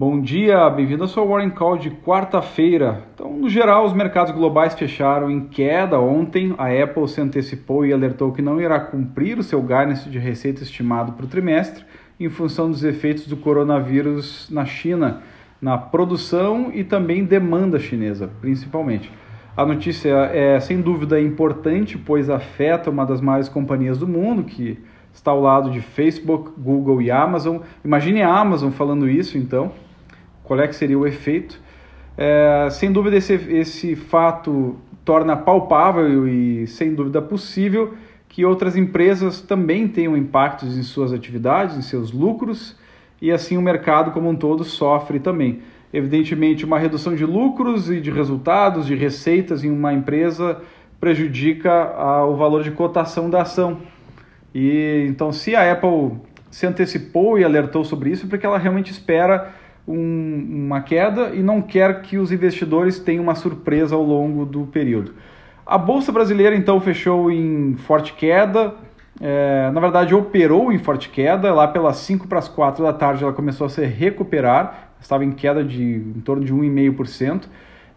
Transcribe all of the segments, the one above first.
Bom dia, bem-vindo ao seu Warren Call de quarta-feira. Então, no geral, os mercados globais fecharam em queda ontem. A Apple se antecipou e alertou que não irá cumprir o seu guidance de receita estimado para o trimestre em função dos efeitos do coronavírus na China, na produção e também demanda chinesa, principalmente. A notícia é sem dúvida importante, pois afeta uma das maiores companhias do mundo, que está ao lado de Facebook, Google e Amazon. Imagine a Amazon falando isso, então qual é que seria o efeito. É, sem dúvida, esse, esse fato torna palpável e, sem dúvida, possível que outras empresas também tenham impactos em suas atividades, em seus lucros, e assim o mercado como um todo sofre também. Evidentemente, uma redução de lucros e de resultados, de receitas em uma empresa prejudica a, o valor de cotação da ação. E então, se a Apple se antecipou e alertou sobre isso, é porque ela realmente espera um, uma queda e não quer que os investidores tenham uma surpresa ao longo do período. A Bolsa Brasileira então fechou em forte queda, é, na verdade operou em forte queda, lá pelas 5 para as 4 da tarde ela começou a se recuperar, estava em queda de em torno de 1,5%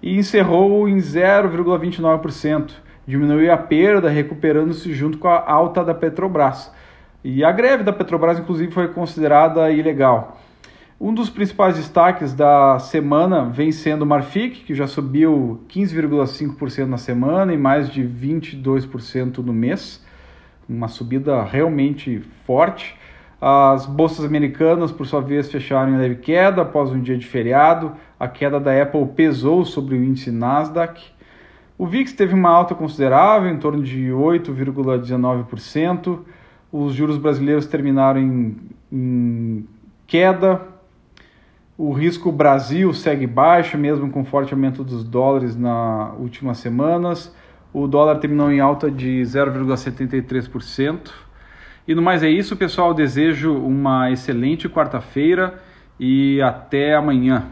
e encerrou em 0,29%. Diminuiu a perda, recuperando-se junto com a alta da Petrobras. E a greve da Petrobras, inclusive, foi considerada ilegal. Um dos principais destaques da semana vem sendo o Marfic, que já subiu 15,5% na semana e mais de 22% no mês, uma subida realmente forte. As bolsas americanas, por sua vez, fecharam em leve queda após um dia de feriado. A queda da Apple pesou sobre o índice Nasdaq. O VIX teve uma alta considerável, em torno de 8,19%. Os juros brasileiros terminaram em, em queda, o risco Brasil segue baixo, mesmo com forte aumento dos dólares nas últimas semanas. O dólar terminou em alta de 0,73%. E no mais é isso, pessoal. Desejo uma excelente quarta-feira e até amanhã.